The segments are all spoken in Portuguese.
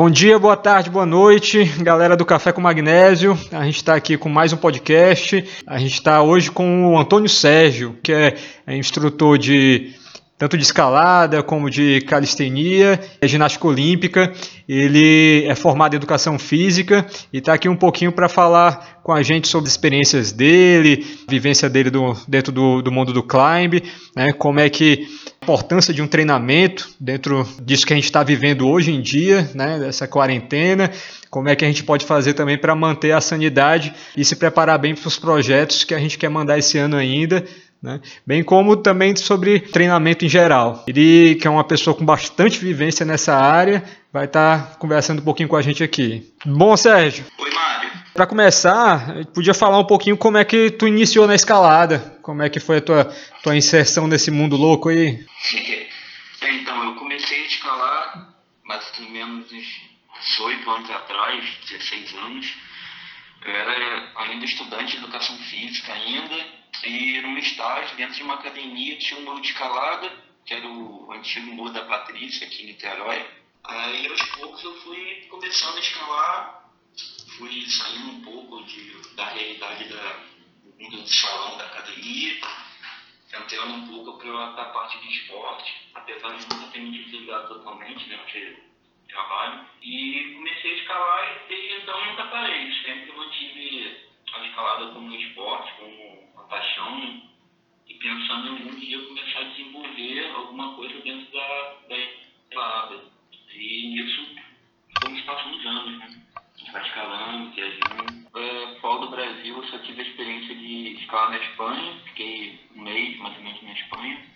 Bom dia, boa tarde, boa noite, galera do Café com Magnésio. A gente está aqui com mais um podcast. A gente está hoje com o Antônio Sérgio, que é, instrutor de tanto de escalada como de calistenia, é ginástica olímpica. Ele é formado em educação física e está aqui um pouquinho para falar com a gente sobre as experiências dele, vivência dele do, dentro do, do mundo do climb, né, como é que importância de um treinamento dentro disso que a gente está vivendo hoje em dia, né, dessa quarentena, como é que a gente pode fazer também para manter a sanidade e se preparar bem para os projetos que a gente quer mandar esse ano ainda, né? Bem como também sobre treinamento em geral. Ele, que é uma pessoa com bastante vivência nessa área, vai estar tá conversando um pouquinho com a gente aqui. Bom, Sérgio. Oi, Mário. Para começar, podia falar um pouquinho como é que tu iniciou na escalada, como é que foi a tua, tua inserção nesse mundo louco aí? É, então, eu comecei a escalar mais ou menos uns 18 anos atrás, 16 anos. Eu era ainda estudante de educação física ainda, e no estágio, dentro de uma academia, tinha um muro de escalada, que era o antigo muro da Patrícia, aqui em Niterói. Aí, aos poucos, eu fui começando a escalar, fui saindo um pouco de, da realidade da, do mundo do salão, da academia, entrando um pouco para a parte de esporte, apesar de nunca ter me desligado totalmente, né, porque trabalho. E comecei a escalar e desde então nunca parei. Sempre mantive a escalada como um esporte, como paixão, né? E pensando em algum dia começar a desenvolver alguma coisa dentro da, da escalada. E nisso fomos passando os anos, né? Gente vai escalando, viajando. É, fora do Brasil, eu só tive a experiência de escalar na Espanha, fiquei um mês mais ou menos na Espanha.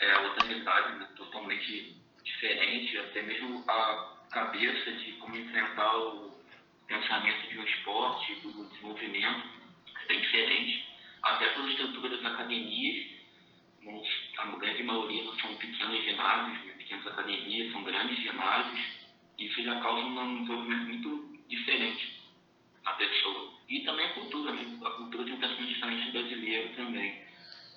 É outra realidade, né? totalmente diferente, até mesmo a cabeça de como enfrentar o pensamento de um esporte, do desenvolvimento, é diferente, até pela estrutura das academias, a grande maioria são pequenos ginásios, né, pequenas academias, são grandes ginásios, isso já causa um desenvolvimento muito diferente na pessoa. E também a cultura, né? a cultura tem um pensamento brasileiro também.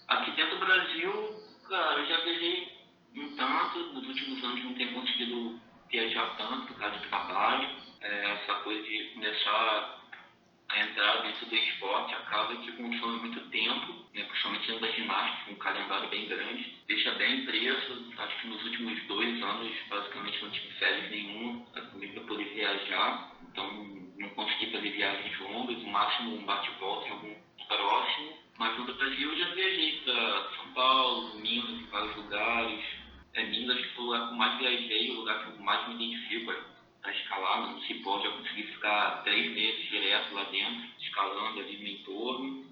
Aqui dentro do Brasil, cara, eu já viajei um tanto, nos últimos anos não tenho conseguido viajar tanto por causa do trabalho. É, essa coisa de começar a entrar dentro do esporte acaba que consome muito tempo, né, principalmente dentro da ginástica, um calendário bem grande. Deixa bem preso, acho que nos últimos dois anos basicamente não tive férias nenhuma para poder viajar, então não consegui fazer viagens longas, no máximo um bate-volta em algum próximo. Mas no Brasil eu já viajei para São Paulo, Minas, vários lugares, é Minas que foi o lugar que eu mais viajei, o lugar que eu mais me identifico a escalar. No Cipó já consegui ficar três meses direto lá dentro, escalando ali no entorno.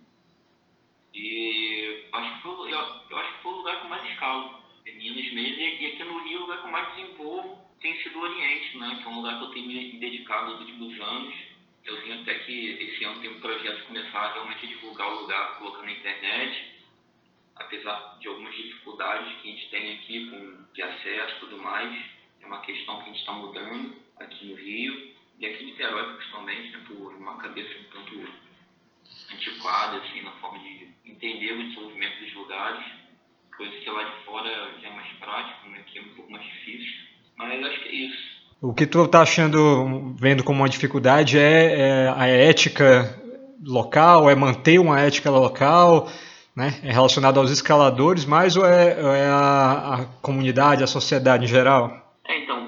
E acho que foi, eu, eu acho que foi o lugar eu mais escalo, Minas mesmo. E aqui no Rio, o lugar eu mais desenvolvo tem sido o Oriente, né? que é um lugar que eu tenho me dedicado nos últimos anos. Eu tenho até que esse ano tem um projeto de começar realmente a divulgar o lugar, colocar na internet apesar de algumas dificuldades que a gente tem aqui com de acesso e tudo mais, é uma questão que a gente está mudando aqui no Rio e aqui em Niterói principalmente, né, por uma cabeça um tanto antiquada, assim, na forma de entender o desenvolvimento dos lugares, coisa que lá de fora já é mais prático, né, aqui é um pouco mais difícil, mas acho que é isso. O que tu está achando, vendo como uma dificuldade é, é a ética local, é manter uma ética local, né? É relacionado aos escaladores, mais ou é, é a, a, comunidade, a sociedade em geral? É, então,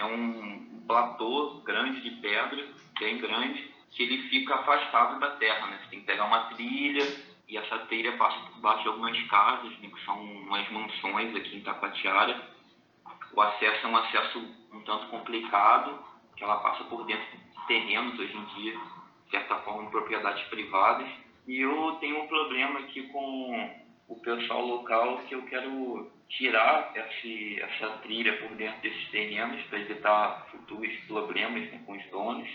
é um platô grande de pedra, bem grande, que ele fica afastado da terra, né? Você tem que pegar uma trilha e essa trilha passa por baixo de algumas casas, né? que são umas mansões aqui em Tapatiara. O acesso é um acesso um tanto complicado, que ela passa por dentro de terrenos hoje em dia de certa forma, propriedades privadas. E eu tenho um problema aqui com o pessoal local que eu quero tirar esse, essa trilha por dentro desses terrenos para evitar futuros problemas né, com os donos,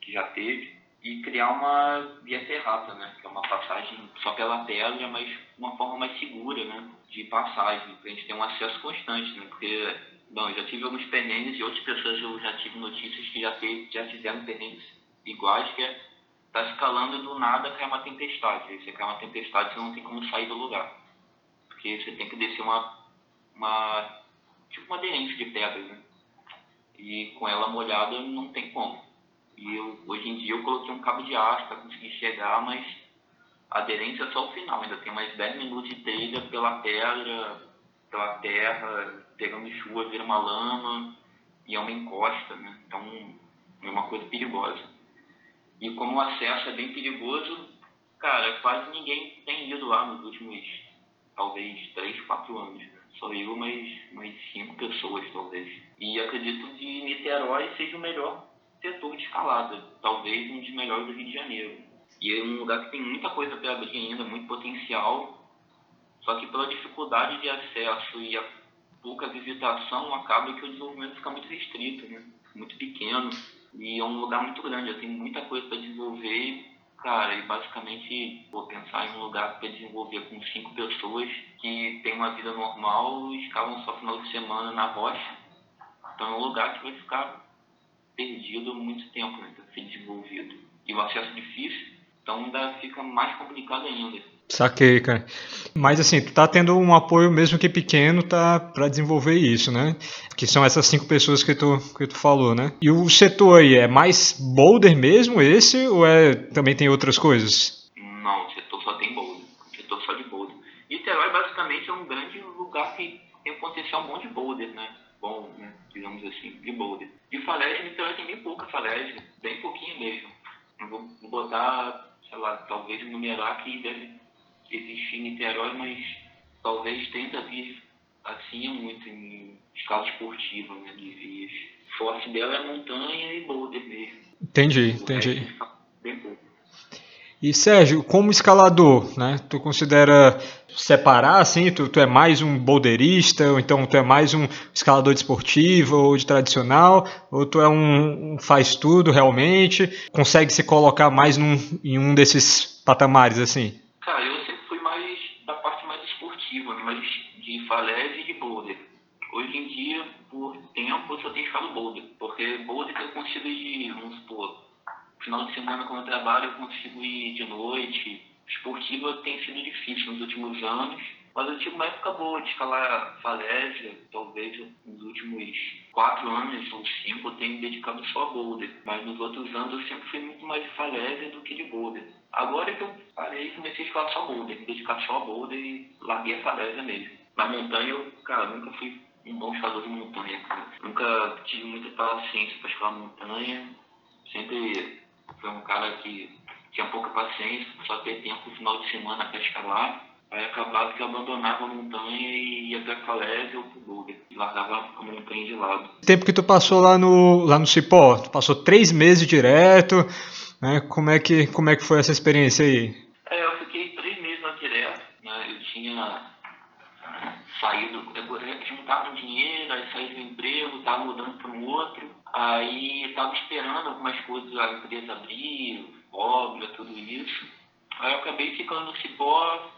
que já teve, e criar uma via ferrata, né, que é uma passagem só pela pedra, mas uma forma mais segura né, de passagem, para a gente ter um acesso constante, né, porque bom, eu já tive alguns perrengues e outras pessoas eu já tive notícias que já, teve, já fizeram perrengues iguais, que é tá escalando do nada cai uma tempestade. Aí você cai uma tempestade, você não tem como sair do lugar. Porque você tem que descer uma, uma tipo uma aderência de pedra, né? E com ela molhada não tem como. E eu, hoje em dia eu coloquei um cabo de aço para conseguir chegar, mas a aderência é só o final, ainda tem mais 10 minutos de trilha pela pedra, pela terra, pegando chuva, vira uma lama e é uma encosta, né? Então é uma coisa perigosa. E como o acesso é bem perigoso, cara, quase ninguém tem ido lá nos últimos, talvez, 3, 4 anos. Só eu, mais, mais cinco pessoas, talvez. E acredito que Niterói seja o melhor setor de escalada, talvez um dos melhores do Rio de Janeiro. E é um lugar que tem muita coisa para abrir ainda, muito potencial, só que pela dificuldade de acesso e a pouca visitação, acaba que o desenvolvimento fica muito restrito, né? muito pequeno. E é um lugar muito grande, tem muita coisa para desenvolver. Cara, e basicamente vou pensar em um lugar para desenvolver com cinco pessoas que tem uma vida normal e escalam só final de semana na rocha. Então é um lugar que vai ficar perdido muito tempo né, para ser desenvolvido. E o acesso difícil, então ainda fica mais complicado ainda. Saquei, cara. Mas assim, tu tá tendo um apoio mesmo que pequeno tá para desenvolver isso, né? Que são essas cinco pessoas que tu, que tu falou, né? E o setor aí é mais boulder mesmo esse ou é também tem outras coisas? Não, o setor só tem boulder. O setor só de boulder. Niterói basicamente é um grande lugar que tem um potencial bom de boulder, né? Bom, né? digamos assim, de boulder. De falésia, Niterói tem bem pouca falésia, bem pouquinho mesmo. Eu vou botar, sei lá, talvez numerar que deve existe em Niterói, mas talvez tenta vir assim é muito em escala esportiva, né, de vias. Forte dela é montanha e boulder mesmo. Entendi, entendi. Bem pouco. E Sérgio, como escalador, né? Tu considera separar assim? Tu, tu é mais um boulderista, ou então tu é mais um escalador de esportivo ou de tradicional, ou tu é um, um faz tudo realmente? Consegue se colocar mais num, em um desses patamares assim? Falésia e de boulder. Hoje em dia, por tempo, eu só tenho escalado boulder, porque boulder eu consigo ir, vamos supor, final de semana quando eu trabalho eu consigo ir de noite. Esportiva tem sido difícil nos últimos anos, mas eu tive uma época boa de escalar falésia, talvez nos últimos quatro anos ou cinco eu tenho me dedicado só a boulder, mas nos outros anos eu sempre fui muito mais de falésia do que de boulder. Agora que eu parei, comecei a escalar só boulder, me dedicar só a boulder e larguei a falésia mesmo. Na montanha, eu, cara, nunca fui um bom escalador de montanha, cara. Nunca tive muita paciência para escalar montanha. Sempre fui um cara que tinha pouca paciência, só ter tempo no final de semana para escalar. Aí acabava que eu abandonava a montanha e ia para a falésia ou para o Google. E largava a montanha de lado. Tempo que tu passou lá no, lá no Cipó, tu passou três meses direto, né? Como é que, como é que foi essa experiência aí? É, eu fiquei três meses lá direto, né? Eu tinha saído, juntava dinheiro, aí saí do emprego, estava mudando para um outro, aí estava esperando algumas coisas, a empresa abrir, obra, tudo isso. Aí eu acabei ficando no Cipó,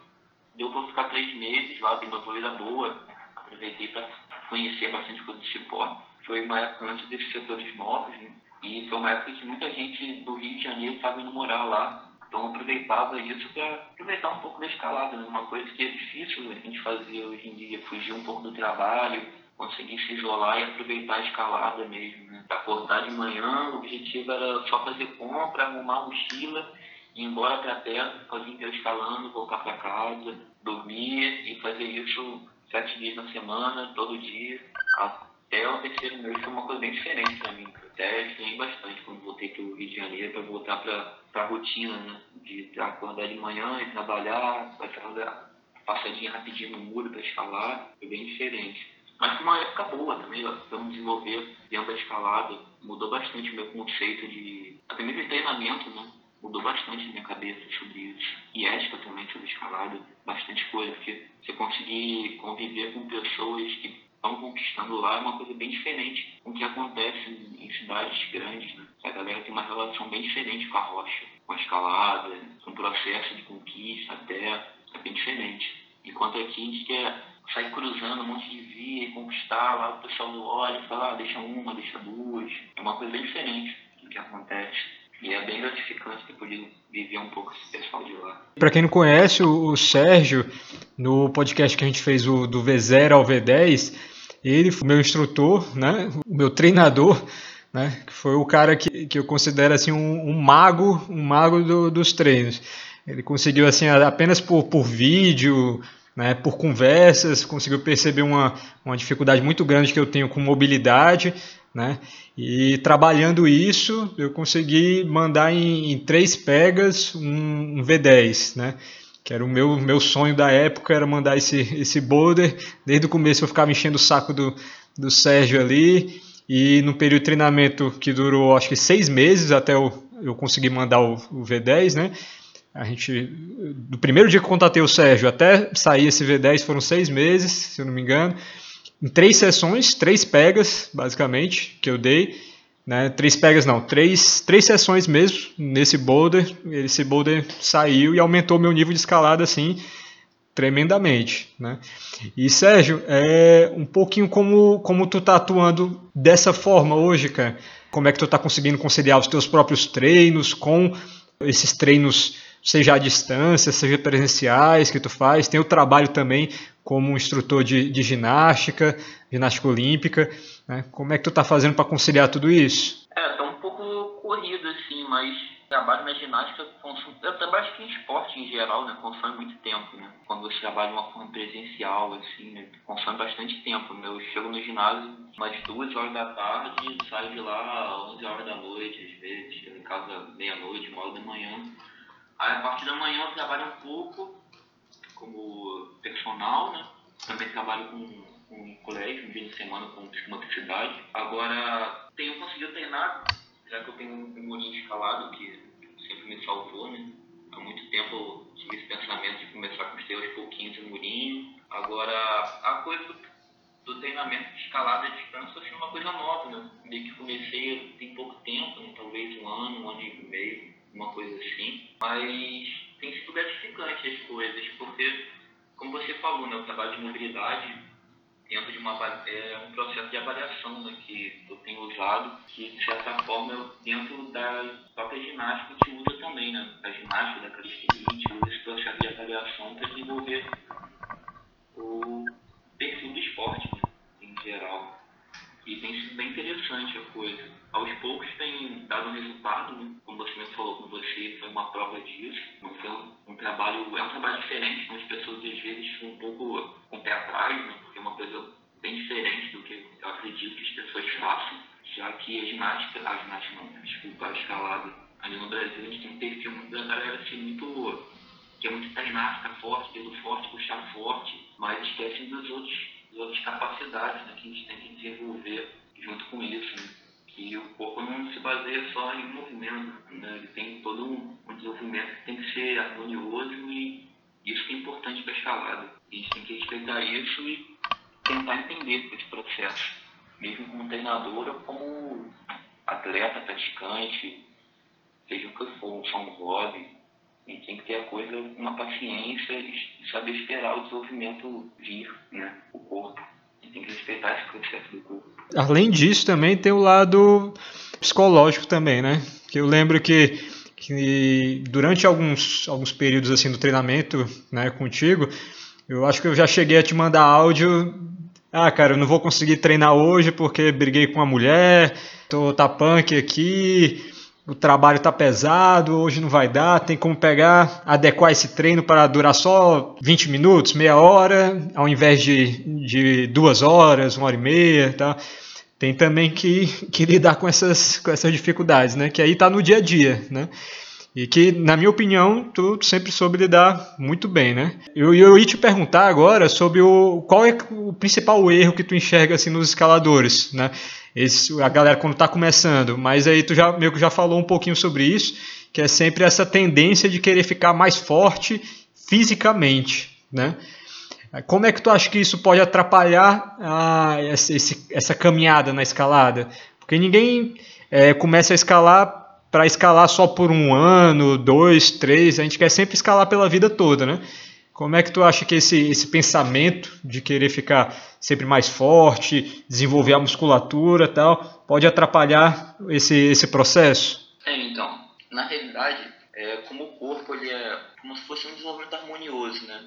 deu para ficar três meses lá, dei uma vida boa, aproveitei para conhecer bastante coisa do Cipó. Foi uma época antes desses setores novos, né? E foi uma época que muita gente do Rio de Janeiro estava indo morar lá. Então aproveitava isso para aproveitar um pouco da escalada, né? uma coisa que é difícil a gente fazer hoje em dia, fugir um pouco do trabalho, conseguir se isolar e aproveitar a escalada mesmo. Né? Acordar de manhã, o objetivo era só fazer compra, arrumar mochila, ir embora para a terra, fazer inteiro escalando, voltar para casa, dormir e fazer isso sete dias na semana, todo dia, até o terceiro mês foi uma coisa bem diferente para mim. Até estranhei bastante quando voltei para voltar para a rotina, né? De acordar de manhã e trabalhar, fazer passadinha rapidinho no muro para escalar, foi bem diferente. Mas foi uma época boa também, para me desenvolver dentro da escalada. Mudou bastante o meu conceito de. Até mesmo de treinamento, né? Mudou bastante a minha cabeça sobre isso. E ética também sobre escalada, bastante coisa, porque você conseguir conviver com pessoas que estão conquistando lá é uma coisa bem diferente do que acontece em cidades grandes. Né? A galera tem uma relação bem diferente com a rocha, com a escalada, com o processo de conquista até, é bem diferente. Enquanto aqui a gente quer sair cruzando um monte de via e conquistar, lá o pessoal do olha e fala, ah, deixa uma, deixa duas. É uma coisa bem diferente do que acontece. E é bem gratificante ter podido viver um pouco esse pessoal de lá. Para quem não conhece, o, Sérgio, no podcast que a gente fez o, do V0 ao V10, ele foi meu instrutor, né? O meu treinador, né? Que foi o cara que, que eu considero assim um, um mago, um mago do, dos treinos. Ele conseguiu assim apenas por, por vídeo, né, por conversas, conseguiu perceber uma, uma dificuldade muito grande que eu tenho com mobilidade, né, e trabalhando isso eu consegui mandar em, em três pegas um, um, V10, né, que era o meu, meu sonho da época, era mandar esse, esse boulder, desde o começo eu ficava enchendo o saco do, do Sérgio ali, e no período de treinamento que durou acho que seis meses até eu, eu conseguir mandar o, o V10, né, a gente, do primeiro dia que eu contatei o Sérgio até sair esse V10 foram seis meses, se eu não me engano, em três sessões, três pegas, basicamente, que eu dei. Né? Três pegas não, três, três sessões mesmo nesse boulder. Esse boulder saiu e aumentou meu nível de escalada assim tremendamente, né? E Sérgio, é um pouquinho como como tu tá atuando dessa forma hoje, cara? Como é que tu tá conseguindo conciliar os teus próprios treinos com esses treinos seja à distância, seja presenciais que tu faz, tem o trabalho também como instrutor de, de ginástica, ginástica olímpica, né? Como é que tu está fazendo para conciliar tudo isso? É, tá um pouco corrido assim, mas trabalho na ginástica eu trabalho que em esporte em geral, né, consome muito tempo, né? Quando você trabalha de uma forma presencial, assim, né, consome bastante tempo. Né? Eu chego no ginásio umas duas horas da tarde, saio de lá às 11 horas da noite, às vezes, chego em casa meia-noite, uma hora da manhã. Aí a partir da manhã eu trabalho um pouco como personal, né? Também trabalho com, com um colégio, um dia de semana com motricidade. Agora tenho conseguido treinar, já que eu tenho um murinho escalado que sempre me salvou, né? Há muito tempo eu tive esse pensamento de começar a construir aos pouquinhos o murinho. Agora, a coisa do, do treinamento de escalada à distância sendo uma coisa nova, né? Meio que comecei tem pouco tempo, né? talvez um ano, um ano e meio uma coisa assim. Mas tem sido gratificante as coisas, porque, como você falou, né, o trabalho de mobilidade dentro de uma é um processo de avaliação né, que eu tenho usado, que de certa forma dentro da própria ginástica gente usa também, né? A ginástica da calistenia, a gente usa esse processo de avaliação para desenvolver o perfil do esporte né, em geral. E tem sido bem interessante a coisa. Aos poucos tem dado um resultado, né? como você me falou com você, foi uma prova disso. Não foi um, um, trabalho, é um trabalho diferente, como as pessoas às vezes ficam um pouco com o pé atrás, né? porque é uma coisa bem diferente do que eu acredito que as pessoas façam, já que a ginástica, a ginástica não, desculpa, a escalada, ali no Brasil a gente tem um perfil da galera assim muito que é muito ficar forte, dedo forte, puxar forte, mas esquecem dos outros outras capacidades né, que a gente tem que desenvolver junto com isso. Né? Que o corpo não se baseia só em movimento, né? ele tem todo um, um desenvolvimento que tem que ser harmonioso e isso que é importante para a escalada. A gente tem que respeitar isso e tentar entender esse processo, mesmo como treinador ou como atleta, praticante, seja o que for, só um hobby. Gente tem que ter a coisa, uma paciência e saber esperar o desenvolvimento vir, né? O corpo. Gente tem que respeitar esse processo do corpo. Além disso, também tem o lado psicológico também, né? Que eu lembro que, que durante alguns, alguns períodos assim do treinamento, né, contigo, eu acho que eu já cheguei a te mandar áudio ah, cara, eu não vou conseguir treinar hoje porque briguei com uma mulher, tô tá punk aqui, o trabalho está pesado, hoje não vai dar, tem como pegar, adequar esse treino para durar só 20 minutos, meia hora, ao invés de, de duas horas, uma hora e meia, tá? Tem também que, que lidar com essas, com essas dificuldades, né? Que aí está no dia a dia, né? E que, na minha opinião, tu sempre soube lidar muito bem, né? Eu, eu ia te perguntar agora sobre o qual é o principal erro que tu enxerga assim nos escaladores, né? Esse, a galera quando está começando, mas aí tu já meio que já falou um pouquinho sobre isso, que é sempre essa tendência de querer ficar mais forte fisicamente, né? Como é que tu acha que isso pode atrapalhar a, essa, essa caminhada na escalada? Porque ninguém é, começa a escalar para escalar só por um ano, dois, três, a gente quer sempre escalar pela vida toda, né? Como é que tu acha que esse, esse pensamento de querer ficar sempre mais forte, desenvolver a musculatura tal, pode atrapalhar esse, esse processo? É, então, na realidade, é, como o corpo ele é como se fosse um desenvolvimento harmonioso, né?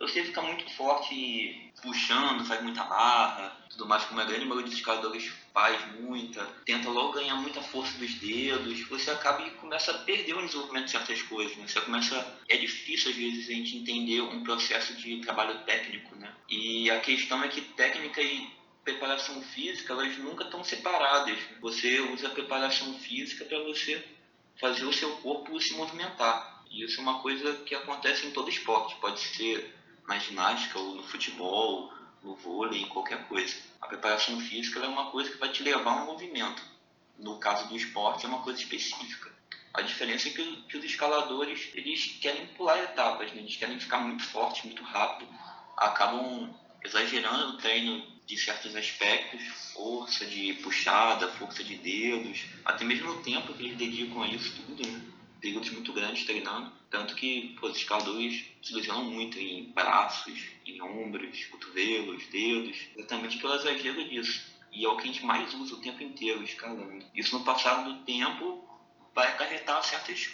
Você fica muito forte puxando, faz muita barra, tudo mais, como a grande maioria dos escaladores faz muita, tenta logo ganhar muita força dos dedos, você acaba e começa a perder o desenvolvimento de certas coisas, né? Você começa, é difícil às vezes a gente entender um processo de trabalho técnico, né? E a questão é que técnica e preparação física, elas nunca estão separadas. Você usa a preparação física para você fazer o seu corpo se movimentar. E isso é uma coisa que acontece em todo esporte, pode ser na ginástica ou no futebol, no vôlei, em qualquer coisa. A preparação física é uma coisa que vai te levar a um movimento. No caso do esporte, é uma coisa específica. A diferença é que, que os escaladores eles querem pular etapas, né? eles querem ficar muito fortes, muito rápido, acabam exagerando o treino de certos aspectos, força de puxada, força de dedos, até mesmo o tempo que eles dedicam a isso tudo, né? Períodos muito grandes treinando, tanto que pô, os escaladores se lesionam muito em braços, em ombros, cotovelos, dedos, exatamente pelo exagero disso. E é o que a gente mais usa o tempo inteiro escalando. Isso no passar do tempo vai acarretar certas,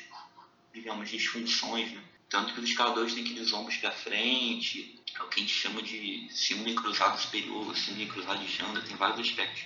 digamos, disfunções, né? Tanto que os escaladores têm aqueles ombros para frente, é o que a gente chama de síndrome cruzado superior, síndrome cruzado de Chandra, tem vários aspectos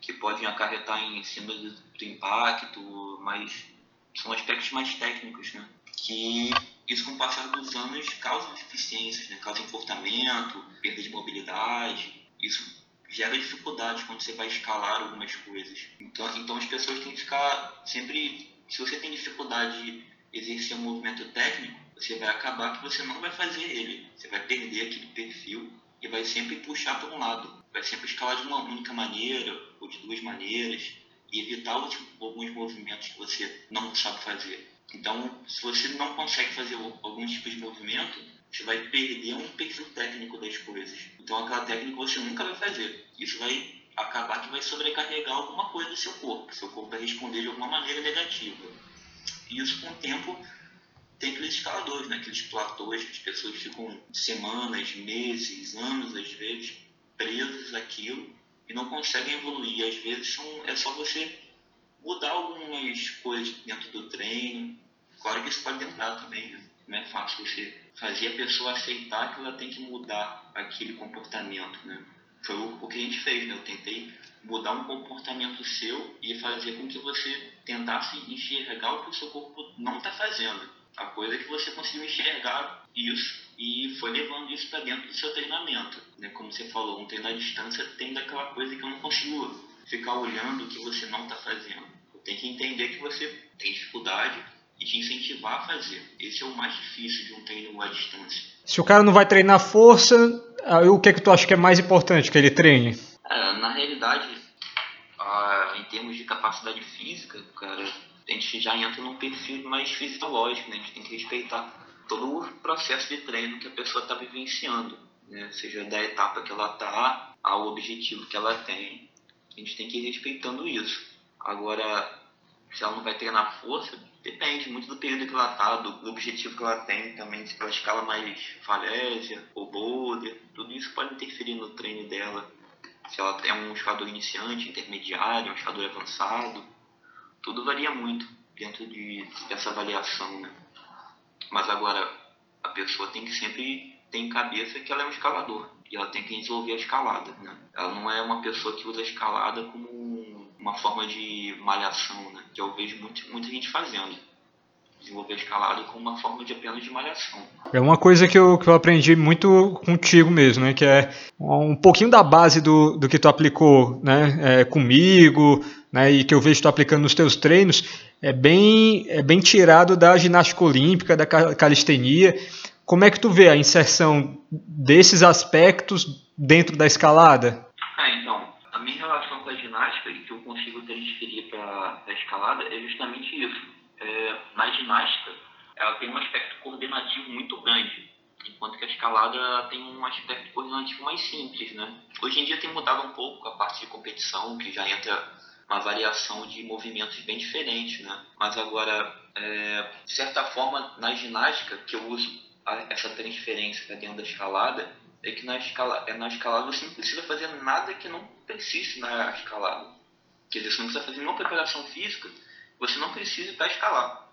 que podem acarretar em síndrome do impacto, mas são aspectos mais técnicos, né? Que isso com o passar dos anos causa deficiências, né? causa enfortamento, perda de mobilidade, isso gera dificuldade quando você vai escalar algumas coisas. Então, então as pessoas têm que ficar sempre, se você tem dificuldade de exercer um movimento técnico, você vai acabar que você não vai fazer ele. Você vai perder aquele perfil e vai sempre puxar para um lado. Vai sempre escalar de uma única maneira ou de duas maneiras e evitar alguns movimentos que você não sabe fazer. Então, se você não consegue fazer alguns tipos de movimento, você vai perder um perfil técnico das coisas. Então, aquela técnica você nunca vai fazer. Isso vai acabar que vai sobrecarregar alguma coisa do seu corpo. Seu corpo vai responder de alguma maneira negativa. E isso, com o tempo, tem aqueles escaladores, né? aqueles platôs que as pessoas ficam semanas, meses, anos, às vezes, presos àquilo e não conseguem evoluir. Às vezes são, é só você mudar algumas coisas dentro do treino. Claro que isso pode demorar também, não é fácil você fazer a pessoa aceitar que ela tem que mudar aquele comportamento, né? Foi o, o que a gente fez, né? Eu tentei mudar um comportamento seu e fazer com que você tentasse enxergar o que o seu corpo não está fazendo a coisa é que você conseguiu enxergar isso e foi levando isso para dentro do seu treinamento. Né? Como você falou, um treino à distância tem daquela coisa que eu não consigo ficar olhando o que você não está fazendo. Eu tenho que entender que você tem dificuldade e te incentivar a fazer. Esse é o mais difícil de um treino à distância. Se o cara não vai treinar força, o que é que tu acha que é mais importante que ele treine? É, na realidade, ah, em termos de capacidade física, cara, a gente já entra num perfil mais fisiológico, né? A gente tem que respeitar todo o processo de treino que a pessoa está vivenciando, né? Seja da etapa que ela está ao objetivo que ela tem. A gente tem que ir respeitando isso. Agora, se ela não vai treinar força, depende muito do período que ela está, do, objetivo que ela tem também, se ela escala mais falésia ou boulder, tudo isso pode interferir no treino dela. Se ela é um escalador iniciante, intermediário, um escalador avançado, tudo varia muito dentro de, dessa avaliação, né? Mas agora, a pessoa tem que sempre ter em cabeça que ela é um escalador e ela tem que desenvolver a escalada, né? Ela não é uma pessoa que usa a escalada como uma forma de malhação, né? Que eu vejo muito, muita gente fazendo desenvolver a escalada como uma forma de apenas de malhação. É uma coisa que eu, que eu aprendi muito contigo mesmo, né? Que é um pouquinho da base do, do que tu aplicou, né? É, comigo, né? E que eu vejo tu aplicando nos teus treinos, é bem, é bem tirado da ginástica olímpica, da calistenia. Como é que tu vê a inserção desses aspectos dentro da escalada? Ah, então, a minha relação com a ginástica e que eu consigo transferir para a escalada é justamente isso é, na ginástica, ela tem um aspecto coordenativo muito grande, enquanto que a escalada tem um aspecto coordenativo mais simples, né? Hoje em dia tem mudado um pouco a parte de competição, que já entra uma variação de movimentos bem diferentes, né? Mas agora, é, de certa forma, na ginástica, que eu uso a, essa transferência para dentro da escalada, é que na, escala, é na escalada você não precisa fazer nada que não precise na escalada. Quer dizer, você não precisa fazer nenhuma preparação física, você não precisa para escalar.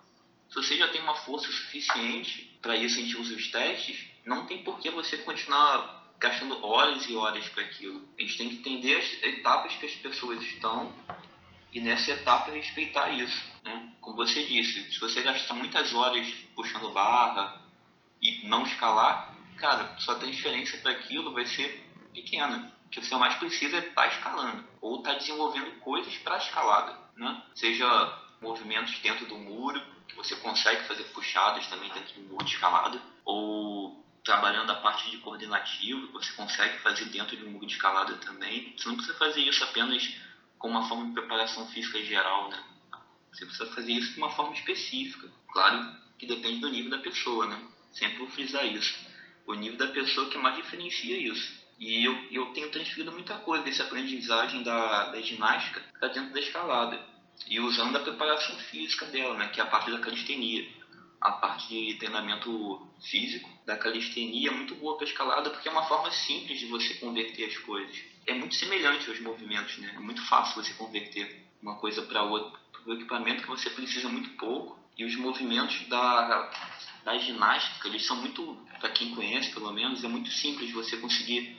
Se você já tem uma força suficiente, para isso a gente os testes, não tem por que você continuar gastando horas e horas para aquilo. A gente tem que entender as etapas que as pessoas estão e nessa etapa respeitar isso. Né? Como você disse, se você gastar muitas horas puxando barra e não escalar, cara, sua transferência para aquilo vai ser pequena. O que você mais precisa é estar tá escalando ou estar tá desenvolvendo coisas para escalada, né? Seja movimentos dentro do muro, que você consegue fazer puxadas também dentro do muro de escalada, ou trabalhando a parte de coordenativo, que você consegue fazer dentro de um muro de escalada também. Você não precisa fazer isso apenas com uma forma de preparação física geral, né? Você precisa fazer isso de uma forma específica. Claro que depende do nível da pessoa, né? Sempre vou frisar isso. O nível da pessoa que mais diferencia isso. E eu, eu tenho transferido muita coisa dessa aprendizagem da, da ginástica para dentro da escalada. E usando a preparação física dela, né? Que é a parte da calistenia. A parte de treinamento físico da calistenia é muito boa para escalada porque é uma forma simples de você converter as coisas. É muito semelhante aos movimentos, né? É muito fácil você converter uma coisa para outra. O equipamento que você precisa muito pouco e os movimentos da, da ginástica, eles são muito, para quem conhece pelo menos, é muito simples você conseguir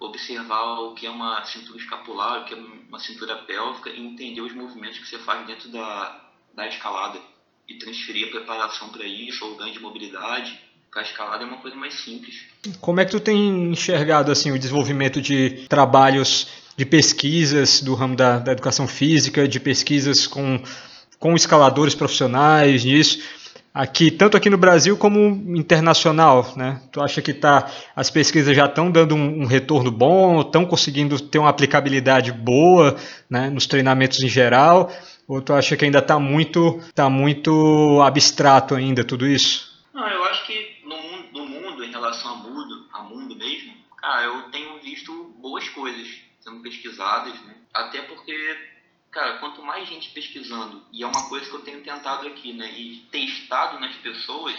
observar o que é uma cintura escapular, o que é uma cintura pélvica e entender os movimentos que você faz dentro da, da escalada e transferir a preparação para isso ou ganho de mobilidade a escalada é uma coisa mais simples. Como é que tu tem enxergado assim o desenvolvimento de trabalhos de pesquisas do ramo da, da educação física, de pesquisas com, com escaladores profissionais nisso? Aqui tanto aqui no Brasil como internacional, né? Tu acha que tá as pesquisas já estão dando um, um, retorno bom, estão conseguindo ter uma aplicabilidade boa, né, nos treinamentos em geral? Ou tu acha que ainda está muito tá muito abstrato ainda tudo isso? Não, eu acho que no mundo, no mundo em relação ao mundo, a mundo mesmo, cara, eu tenho visto boas coisas sendo pesquisadas, né? Até porque cara, quanto mais gente pesquisando, e é uma coisa que eu tenho tentado aqui, né, e testado nas pessoas,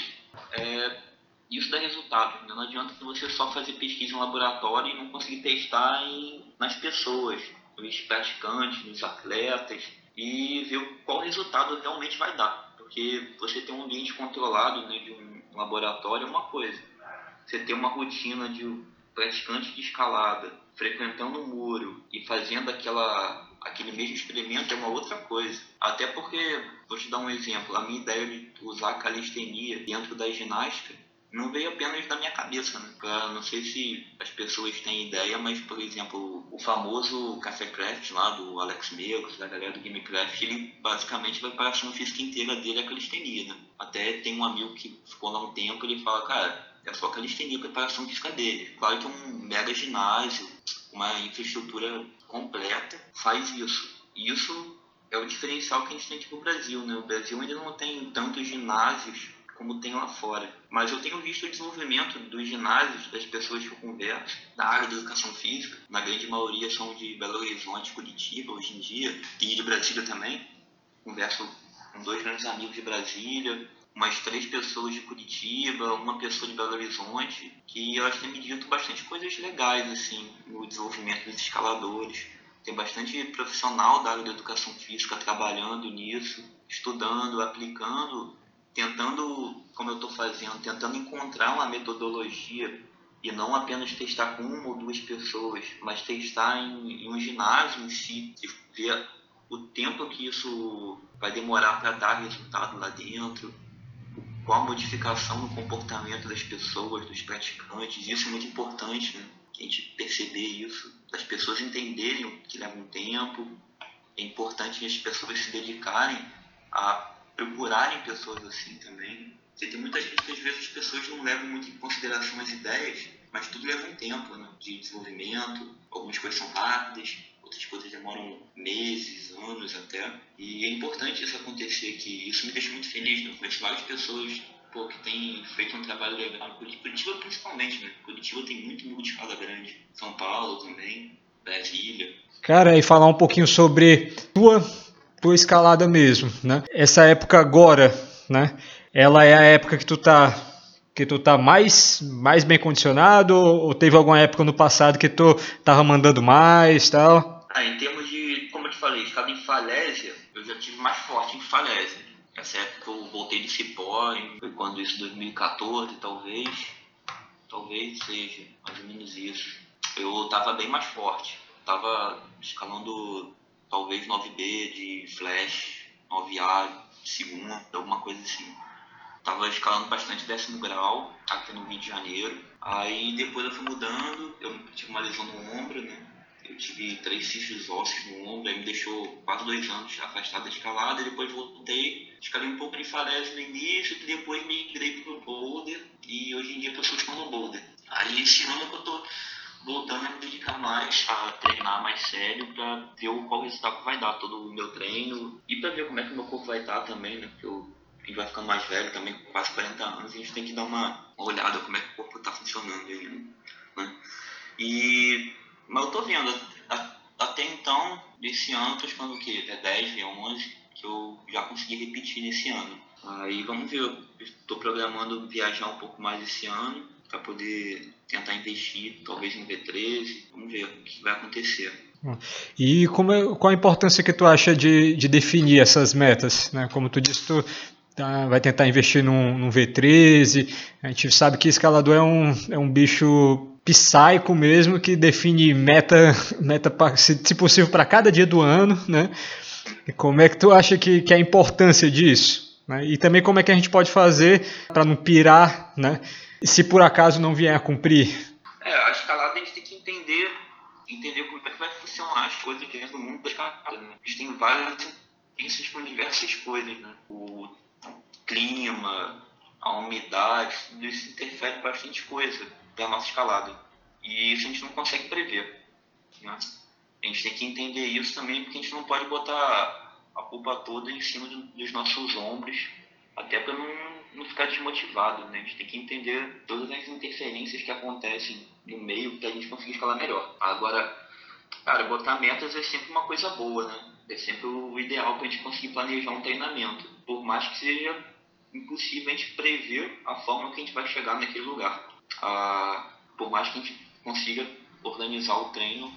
é, isso dá resultado. Né? Não adianta você só fazer pesquisa em laboratório e não conseguir testar em, nas pessoas, nos praticantes, nos atletas, e ver qual resultado realmente vai dar. Porque você ter um ambiente controlado né, de um laboratório é uma coisa. Você ter uma rotina de praticante de escalada frequentando o muro e fazendo aquela aquele mesmo experimento é uma outra coisa. Até porque, vou te dar um exemplo, a minha ideia de usar a calistenia dentro da ginástica não veio apenas da minha cabeça, né? Não sei se as pessoas têm ideia, mas, por exemplo, o famoso Café Craft lá do Alex Megos, da galera do Gamecraft, ele basicamente a preparação física inteira dele é calistenia, né? Até tem um amigo que ficou lá um tempo, ele fala, cara, é só calistenia a preparação física dele. Claro que é um mega ginásio, uma infraestrutura completa faz isso. E isso é o diferencial que a gente tem aqui no Brasil. Né? O Brasil ainda não tem tantos ginásios como tem lá fora. Mas eu tenho visto o desenvolvimento dos ginásios das pessoas que eu converso, da área de educação física. Na grande maioria são de Belo Horizonte, Curitiba hoje em dia, e de Brasília também. Converso com dois grandes amigos de Brasília, umas três pessoas de Curitiba, uma pessoa de Belo Horizonte, que elas têm me dito bastante coisas legais assim no desenvolvimento dos escaladores. Tem bastante profissional da área da educação física trabalhando nisso, estudando, aplicando, tentando, como eu estou fazendo, tentando encontrar uma metodologia e não apenas testar com uma ou duas pessoas, mas testar em, em um ginásio em si e ver o tempo que isso vai demorar para dar resultado lá dentro qual a modificação no comportamento das pessoas, dos praticantes. Isso é muito importante, né? a gente perceber isso, as pessoas entenderem que leva um tempo. É importante as pessoas se dedicarem a procurarem pessoas assim também. Você tem muita gente que às vezes as pessoas não levam muito em consideração as ideias, mas tudo leva um tempo né? de desenvolvimento. Algumas coisas são rápidas, outras coisas demoram meses, anos até. E é importante isso acontecer, que isso me deixa muito feliz. Né? Eu conheço várias pessoas pô, que têm feito um trabalho legal. Curitiba principalmente, né? Curitiba tem muito mundo de escala grande. São Paulo também, Brasília. Cara, e falar um pouquinho sobre tua, tua escalada mesmo, né? Essa época agora, né? Ela é a época que tu tá que tu tá mais, mais bem condicionado ou teve alguma época no passado que tu tava mandando mais tal? Ah, em termos de, como eu te falei, estava em falésia, eu já tive mais forte em falésia. Essa época eu voltei de Cipó, foi quando isso, 2014 talvez. talvez seja mais ou menos isso. Eu tava bem mais forte. Tava escalando talvez 9B de flash, 9A de segunda, alguma coisa assim. Tava escalando bastante décimo grau aqui no Rio de Janeiro. Aí depois eu fui mudando, eu tive uma lesão no ombro, né? Eu tive três cistos ósseos no ombro, aí me deixou quase dois anos afastado da escalada, depois voltei, escalei um pouco de farese no início, depois migrei pro boulder, e hoje em dia estou no boulder. Aí esse ano que eu tô voltando a me dedicar mais a treinar mais sério para ver qual resultado vai dar todo o meu treino e para ver como é que o meu corpo vai estar também, né? Porque eu, a gente vai ficando mais velho também, com quase 40 anos, a gente tem que dar uma olhada como é que o corpo está funcionando aí, né? E mas eu tô vendo, até então, desse ano, tô esperando o quê? Até 10, 11, que eu já consegui repetir nesse ano. Aí vamos ver, tô programando viajar um pouco mais esse ano para poder tentar investir, talvez em V13, vamos ver o que vai acontecer. E como é, qual a importância que tu acha de, de definir essas metas? Né? Como tu disse, tu tá, vai tentar investir num, num V13, a gente sabe que escalador é um, é um bicho psycho mesmo que define meta, meta se, se possível para cada dia do ano, né? E como é que tu acha que, que é a importância disso? Né? E também como é que a gente pode fazer para não pirar, né? Se por acaso não vier a cumprir? É, a escalada a gente tem que entender, entender como é que vai funcionar as coisas dentro do mundo da escalada. Né? A gente tem várias influências com diversas coisas, né? O clima, a umidade, tudo isso interfere bastante coisa da nossa escalada. E isso a gente não consegue prever. Né? A gente tem que entender isso também, porque a gente não pode botar a culpa toda em cima dos nossos ombros, até para não, não ficar desmotivado. Né? A gente tem que entender todas as interferências que acontecem no meio para a gente conseguir escalar melhor. Agora, cara, botar metas é sempre uma coisa boa, né? É sempre o ideal para a gente conseguir planejar um treinamento. Por mais que seja impossível a gente prever a forma que a gente vai chegar naquele lugar ah, por mais que a gente consiga organizar o treino,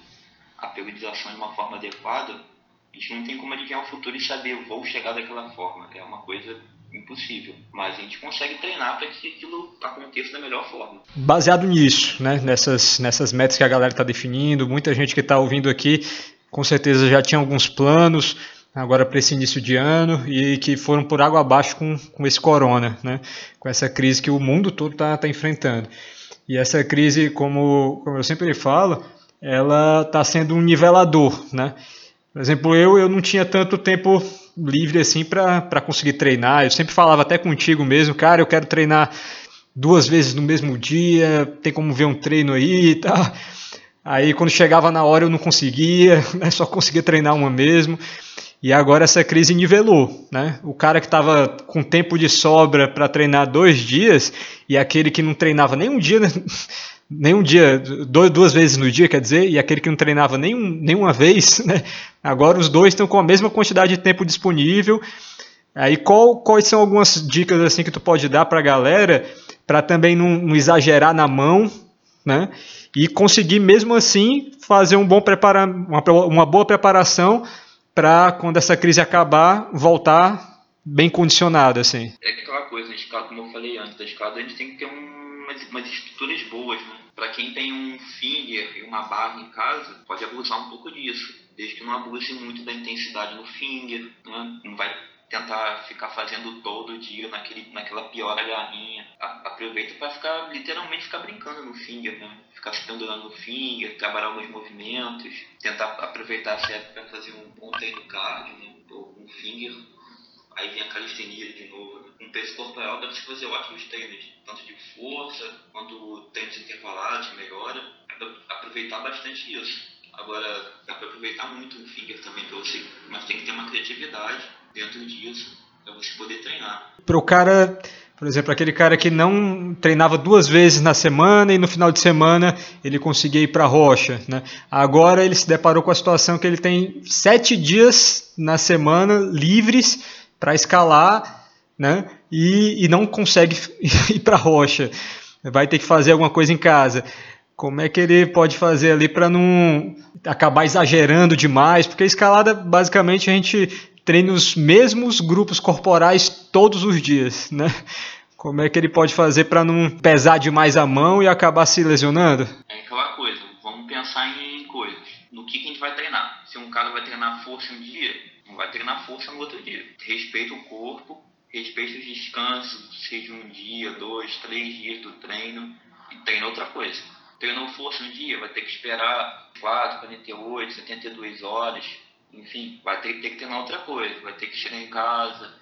a periodização de uma forma adequada, a gente não tem como adivinhar o futuro e saber, vou chegar daquela forma. É uma coisa impossível. Mas a gente consegue treinar para que aquilo aconteça da melhor forma. Baseado nisso, né? nessas, nessas metas que a galera está definindo, muita gente que está ouvindo aqui com certeza já tinha alguns planos agora para esse início de ano e que foram por água abaixo com, com esse corona, né? com essa crise que o mundo todo está tá enfrentando. E essa crise, como, como eu sempre falo, ela está sendo um nivelador, né? Por exemplo, eu, eu não tinha tanto tempo livre assim para conseguir treinar. Eu sempre falava até contigo mesmo, cara, eu quero treinar duas vezes no mesmo dia, tem como ver um treino aí e tal. Aí quando chegava na hora eu não conseguia, né? só conseguia treinar uma mesmo. E agora essa crise nivelou, né? O cara que estava com tempo de sobra para treinar dois dias e aquele que não treinava nem um dia, né? nem um dia, duas vezes no dia, quer dizer, e aquele que não treinava nem nenhuma vez, né? Agora os dois estão com a mesma quantidade de tempo disponível. Aí qual, quais são algumas dicas assim que tu pode dar para a galera para também não, não, exagerar na mão, né? E conseguir mesmo assim fazer um bom prepara uma, uma boa preparação para quando essa crise acabar, voltar bem condicionado, assim. É aquela coisa, a escada, como eu falei antes, a escada a gente tem que ter umas, umas estruturas boas, né? Para quem tem um finger e uma barra em casa, pode abusar um pouco disso, desde que não abuse muito da intensidade no finger, né? Não vai tentar ficar fazendo todo dia naquele, naquela pior garrinha. Aproveita para ficar, literalmente, ficar brincando no finger, né? Ficar se pendurando no finger, trabalhar alguns movimentos, tentar aproveitar essa época para fazer um bom treino cardio, né? Ou um finger. Aí vem a calistenia de novo. Né? Com peso corporal dá para fazer ótimos treinos, tanto de força quanto treinos intervalados, melhora. Aproveitar bastante isso. Agora, dá para aproveitar muito o finger também para você, mas tem que ter uma criatividade dentro disso para você poder treinar. Para o cara, por exemplo, aquele cara que não treinava duas vezes na semana e no final de semana ele conseguia ir para a rocha, né? Agora ele se deparou com a situação que ele tem sete dias na semana livres para escalar, né? E, e não consegue ir para a rocha. Vai ter que fazer alguma coisa em casa. Como é que ele pode fazer ali para não acabar exagerando demais? Porque a escalada, basicamente, a gente treina os mesmos grupos corporais todos os dias, né? Como é que ele pode fazer para não pesar demais a mão e acabar se lesionando? É aquela coisa, vamos pensar em coisas. No que, que a gente vai treinar? Se um cara vai treinar força um dia, não vai treinar força no outro dia. Respeita o corpo, respeita os descansos, seja um dia, dois, três dias do treino e treina outra coisa. Treinou força um dia, vai ter que esperar 4, 48, 72 horas, enfim, vai ter, ter que treinar outra coisa, vai ter que chegar em casa,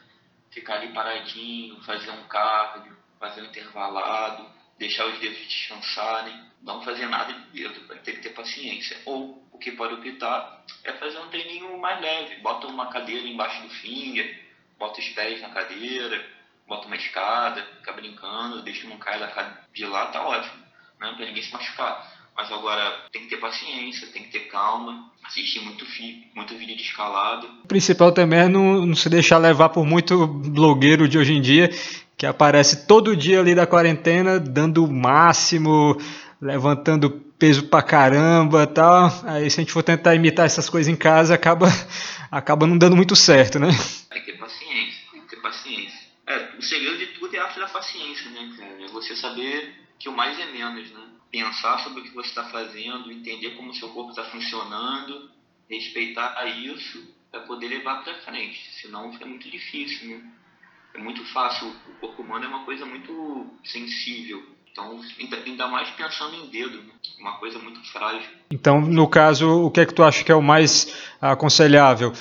ficar ali paradinho, fazer um cardio, fazer um intervalado, deixar os dedos descansarem, não fazer nada de dedo, vai ter que ter paciência. Ou o que pode optar é fazer um treininho mais leve, bota uma cadeira embaixo do finger, bota os pés na cadeira, bota uma escada, fica brincando, deixa não cair de lá, tá ótimo, né? Pra ninguém se machucar. Mas agora tem que ter paciência, tem que ter calma, assistir muito, fi, muito vídeo de escalado. O principal também é não, não se deixar levar por muito blogueiro de hoje em dia, que aparece todo dia ali da quarentena, dando o máximo, levantando peso pra caramba tal. Aí se a gente for tentar imitar essas coisas em casa, acaba, acaba não dando muito certo, né? Tem que ter paciência, tem que ter paciência. É, o segredo de tudo é a arte da paciência, né, cara? É você saber que o mais é menos, né? Pensar sobre o que você está fazendo, entender como o seu corpo está funcionando, respeitar isso para poder levar para frente. Senão fica muito difícil, né? É muito fácil. O corpo humano é uma coisa muito sensível. Então, ainda mais pensando em dedo, né? uma coisa muito frágil. Então, no caso, o que é que tu acha que é o mais aconselhável?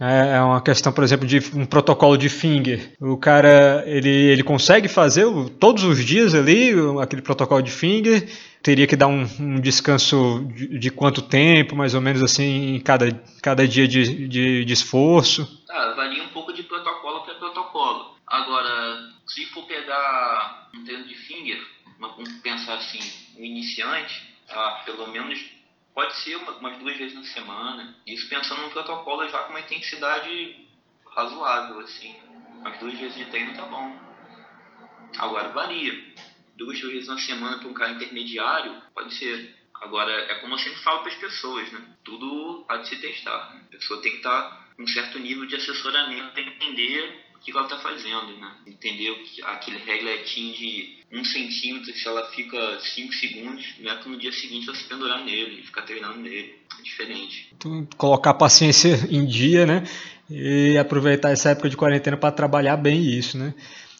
É, é uma questão, por exemplo, de um protocolo de finger. O cara, ele, ele consegue fazer todos os dias ali aquele protocolo de finger. Teria que dar um, um descanso de, de, quanto tempo, mais ou menos assim, em cada, cada dia de, de, de esforço? Ah, varia um pouco de protocolo para protocolo. Agora, se for pegar um treino de finger, vamos pensar assim, um iniciante, ah, pelo menos Pode ser umas duas vezes na semana. Isso pensando no protocolo já com uma intensidade razoável, assim. Umas duas vezes de treino tá bom. Agora varia. Duas, vezes na semana para um cara intermediário, pode ser. Agora, é como eu sempre falo para as pessoas, né? Tudo pode se testar. A pessoa tem que estar tá com um certo nível de assessoramento, tem entender o que ela está fazendo, né? Entender que aquele regletinho de um centímetro, se ela fica cinco segundos, não é no dia seguinte ela se pendurar nele, ficar treinando nele. É diferente. Tu colocar a paciência em dia, né? E aproveitar essa época de quarentena para trabalhar bem isso, né?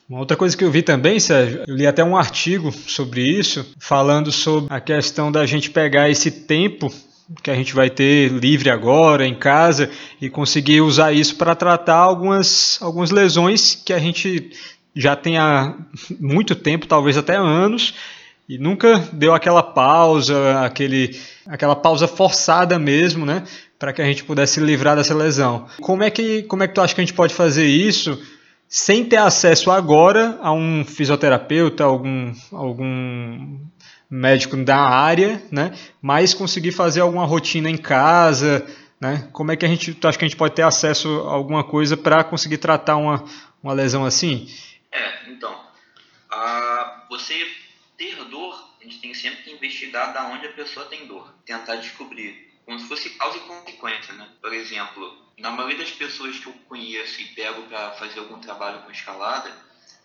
Uma outra coisa que eu vi também, Sérgio, eu li até um artigo sobre isso, falando sobre a questão da gente pegar esse tempo que a gente vai ter livre agora em casa e conseguir usar isso para tratar algumas, algumas lesões que a gente já tem há muito tempo, talvez até anos, e nunca deu aquela pausa, aquele, aquela pausa forçada mesmo, né, para que a gente pudesse livrar dessa lesão. Como é que como é que tu acha que a gente pode fazer isso sem ter acesso agora a um fisioterapeuta, algum algum médico da área, né? Mas conseguir fazer alguma rotina em casa, né? Como é que a gente, acha que a gente pode ter acesso a alguma coisa para conseguir tratar uma, uma lesão assim? É, então, a, você ter dor, a gente tem sempre que investigar da onde a pessoa tem dor, tentar descobrir como se fosse causa e consequência, né? Por exemplo, na maioria das pessoas que eu conheço e pego para fazer algum trabalho com escalada,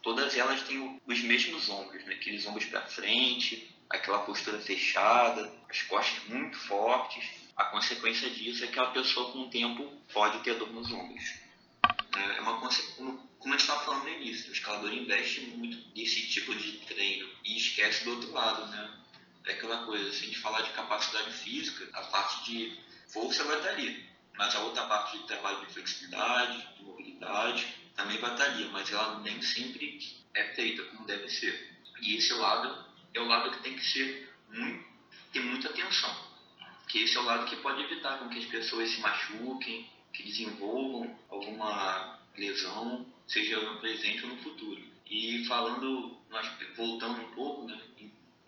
todas elas têm os mesmos ombros, né? Aqueles ombros para frente, aquela postura fechada, as costas muito fortes. A consequência disso é que a pessoa com o tempo pode ter dor nos ombros. É, é uma como, como a gente estava falando no início, o escalador investe muito nesse tipo de treino e esquece do outro lado, né? É aquela coisa, se a gente falar de capacidade física, a parte de força vai estar ali, mas a outra parte de trabalho de flexibilidade, de mobilidade, também vai estar ali, mas ela nem sempre é feita como deve ser. E esse lado é o lado que tem que ser muito, ter muita atenção. Que esse é o lado que pode evitar com que as pessoas se machuquem, que desenvolvam alguma lesão, seja no presente ou no futuro. E falando, voltando um pouco, né,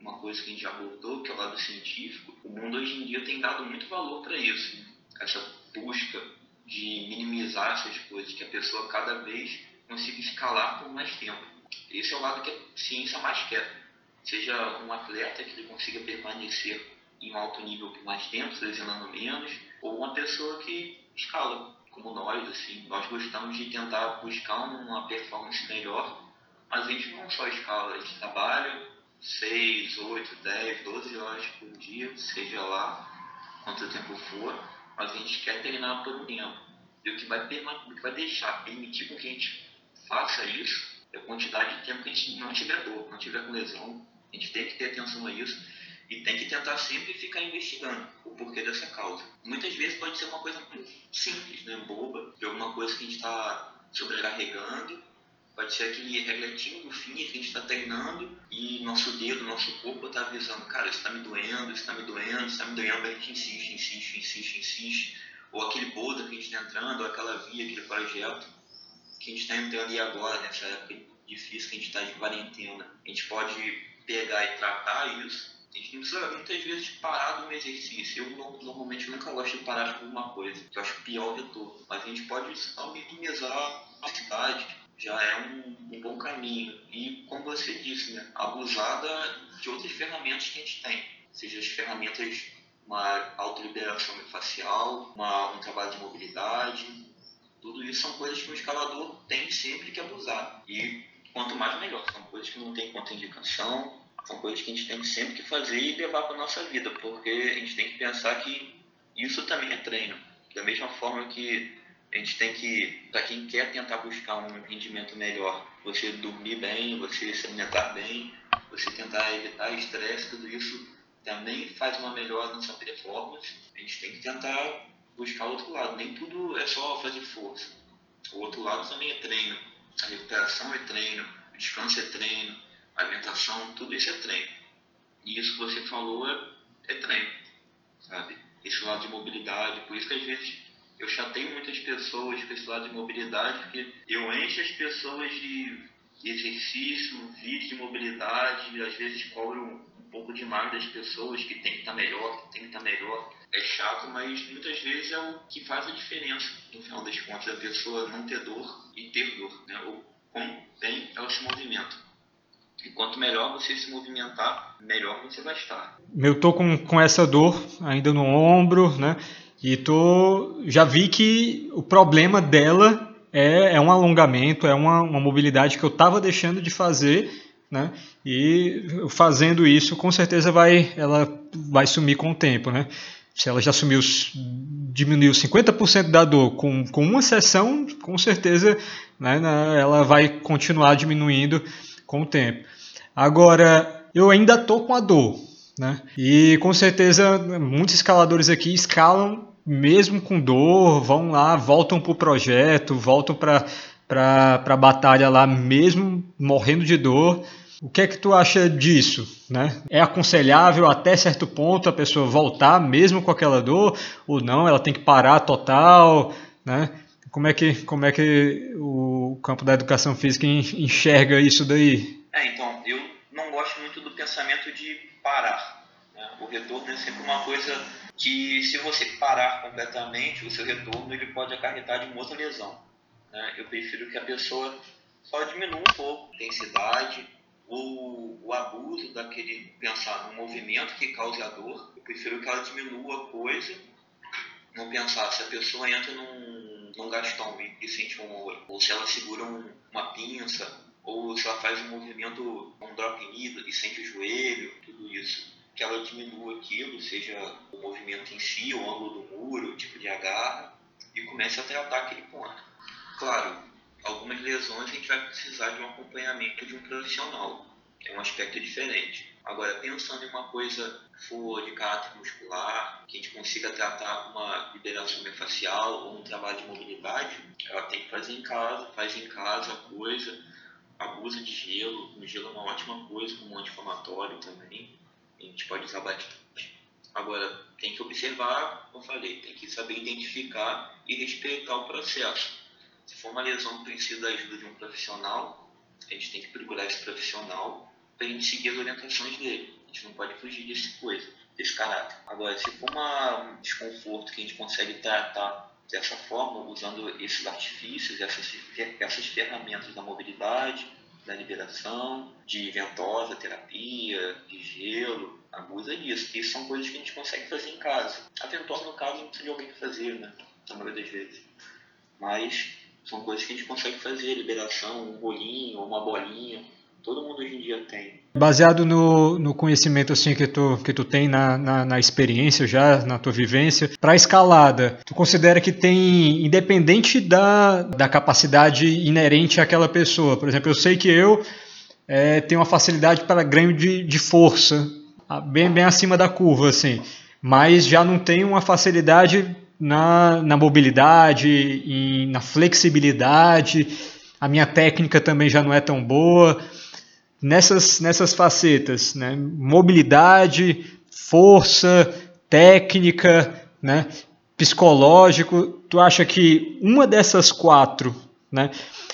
uma coisa que a gente já voltou, que é o lado científico, o mundo hoje em dia tem dado muito valor para isso, essa busca de minimizar essas coisas, que a pessoa cada vez consiga escalar por mais tempo. Esse é o lado que a ciência mais quer seja um atleta que ele consiga permanecer em um alto nível por mais tempo, lesionando menos, ou uma pessoa que escala, como nós, assim, nós gostamos de tentar buscar uma performance melhor Mas a gente não só escala, a gente trabalha 6, 8, 10, 12 horas por dia, seja lá quanto tempo for, mas a gente quer treinar por um tempo. E o que vai, o que vai deixar, permitir com que a gente faça isso é a quantidade de tempo que a gente não tiver dor, não tiver com lesão. A gente tem que ter atenção a isso e tem que tentar sempre ficar investigando o porquê dessa causa. Muitas vezes pode ser uma coisa simples, né? boba, de alguma coisa que a gente está sobrecarregando Pode ser aquele regletinho do fim que a gente está treinando e nosso dedo, nosso corpo está avisando, cara, isso está me doendo, isso está me doendo, isso está me doendo, a gente insiste, insiste, insiste, insiste. Ou aquele boulder que a gente está entrando, ou aquela via, aquele projeto que a gente está entrando e agora, nessa época difícil que a gente está de quarentena. A gente pode pegar e tratar isso. A gente não precisa muitas vezes parar no exercício. Eu normalmente nunca gosto de parar com alguma coisa, que eu acho pior de tudo. Mas a gente pode só minimizar a cidade, já é um, um, bom caminho. E, como você disse, né, abusar de outras ferramentas que a gente tem, seja as ferramentas, uma autoliberação facial, uma, um trabalho de mobilidade, tudo isso são coisas que o escalador tem sempre que abusar. E quanto mais melhor, são coisas que não tem contraindicação, são coisas que a gente tem sempre que fazer e levar para nossa vida, porque a gente tem que pensar que isso também é treino. Da mesma forma que a gente tem que, para quem quer tentar buscar um rendimento melhor, você dormir bem, você se alimentar bem, você tentar evitar estresse, tudo isso também faz uma melhora na sua performance. A gente tem que tentar buscar o outro lado. Nem tudo é só fazer força. O outro lado também é treino. A recuperação é treino, o descanso é treino, a alimentação, tudo isso é treino. E isso que você falou é, é treino, sabe? Esse lado de mobilidade, por isso que às vezes eu chateio muitas pessoas com esse lado de mobilidade, porque eu encho as pessoas de exercício, vídeo de mobilidade, às vezes cobro um pouco demais das pessoas que tem que estar tá melhor, que tem que estar tá melhor. É chato, mas muitas vezes é o que faz a diferença, no final das contas, a pessoa não ter dor e ter dor, né? ou como bem ela se movimenta. E quanto melhor você se movimentar, melhor você vai estar. Eu tô com, com essa dor ainda no ombro, né? E tô, já vi que o problema dela é, é um alongamento, é uma, uma mobilidade que eu estava deixando de fazer, né? E fazendo isso, com certeza vai, ela vai sumir com o tempo, né? Se ela já sumiu, diminuiu 50% da dor com, com uma sessão, com certeza né, ela vai continuar diminuindo com o tempo. Agora, eu ainda tô com a dor, né? E com certeza muitos escaladores aqui escalam mesmo com dor, vão lá, voltam para o projeto, voltam para a batalha lá, mesmo morrendo de dor. O que é que tu acha disso? Né? É aconselhável até certo ponto a pessoa voltar mesmo com aquela dor ou não? Ela tem que parar total? Né? Como é que como é que o campo da educação física enxerga isso daí? É, então eu não gosto muito do pensamento de parar. Né? O retorno é sempre uma coisa que se você parar completamente, o seu retorno ele pode acarretar de uma outra lesão. Né? Eu prefiro que a pessoa só diminua um pouco a intensidade, ou o abuso daquele pensar no movimento que cause a dor. Eu prefiro que ela diminua a coisa, não pensar se a pessoa entra num, num gastão e, sente um ouro, ou se ela segura um, uma pinça, ou se ela faz um movimento, um drop knee e sente o joelho, tudo isso que ela diminua aquilo, seja movimento em si, o ângulo do muro, o tipo de agarra, e comece a tratar aquele ponto. Claro, algumas lesões a gente vai precisar de um acompanhamento de um profissional, é um aspecto diferente. Agora, pensando em uma coisa que for de caráter muscular, que a gente consiga tratar uma liberação facial ou um trabalho de mobilidade, ela tem que fazer em casa, faz em casa a coisa, abusa de gelo, o gelo é uma ótima coisa como anti-inflamatório também a gente pode usar bastante. Agora, tem que observar, como eu falei, tem que saber identificar e respeitar o processo. Se for uma lesão que precisa da ajuda de um profissional, a gente tem que procurar esse profissional para a gente seguir as orientações dele. A gente não pode fugir desse coisa, desse caráter. Agora, se for uma, um desconforto que a gente consegue tratar dessa forma, usando esses artifícios, essas, essas ferramentas da mobilidade, da liberação, de ventosa, terapia, de gelo, abusa disso. Isso são coisas que a gente consegue fazer em casa. A ventosa, no caso, não precisa de alguém fazer, né? Na maioria das vezes. Mas São coisas que a gente consegue fazer, liberação, um bolinho, uma bolinha. Todo mundo hoje em dia tem. Baseado no, no conhecimento assim que tu, que tu tem na, na, na experiência já, na tua vivência, para escalada, tu considera que tem, independente da, da capacidade inerente àquela pessoa, por exemplo, eu sei que eu é, tenho uma facilidade para ganho de, de força, bem, bem acima da curva, assim, mas já não tenho uma facilidade na, na mobilidade, e na flexibilidade, a minha técnica também já não é tão boa nessas, nessas facetas, né? mobilidade, força, técnica, né? psicológico. Tu acha que uma dessas quatro né?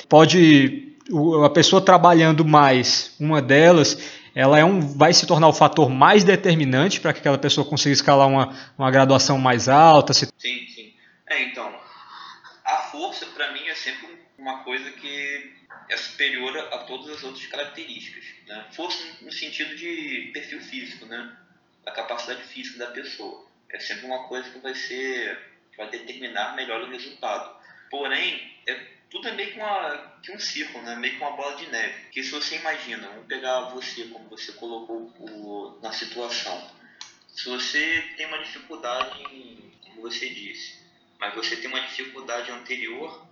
pode, a pessoa trabalhando mais, uma delas, ela é um, vai se tornar o fator mais determinante para que aquela pessoa consiga escalar uma, uma graduação mais alta? Se... Sim, sim. É, então, a força para mim é sempre uma coisa que é superior a, todas as outras características. Né? Força no sentido de perfil físico, né? a capacidade física da pessoa. É sempre uma coisa que vai ser que vai determinar melhor o resultado. Porém, é, tudo é meio que, uma, que um círculo, né? meio que uma bola de neve. Que se você imagina, vamos pegar você como você colocou o, na situação. Se você tem uma dificuldade, em, como você disse, mas você tem uma dificuldade anterior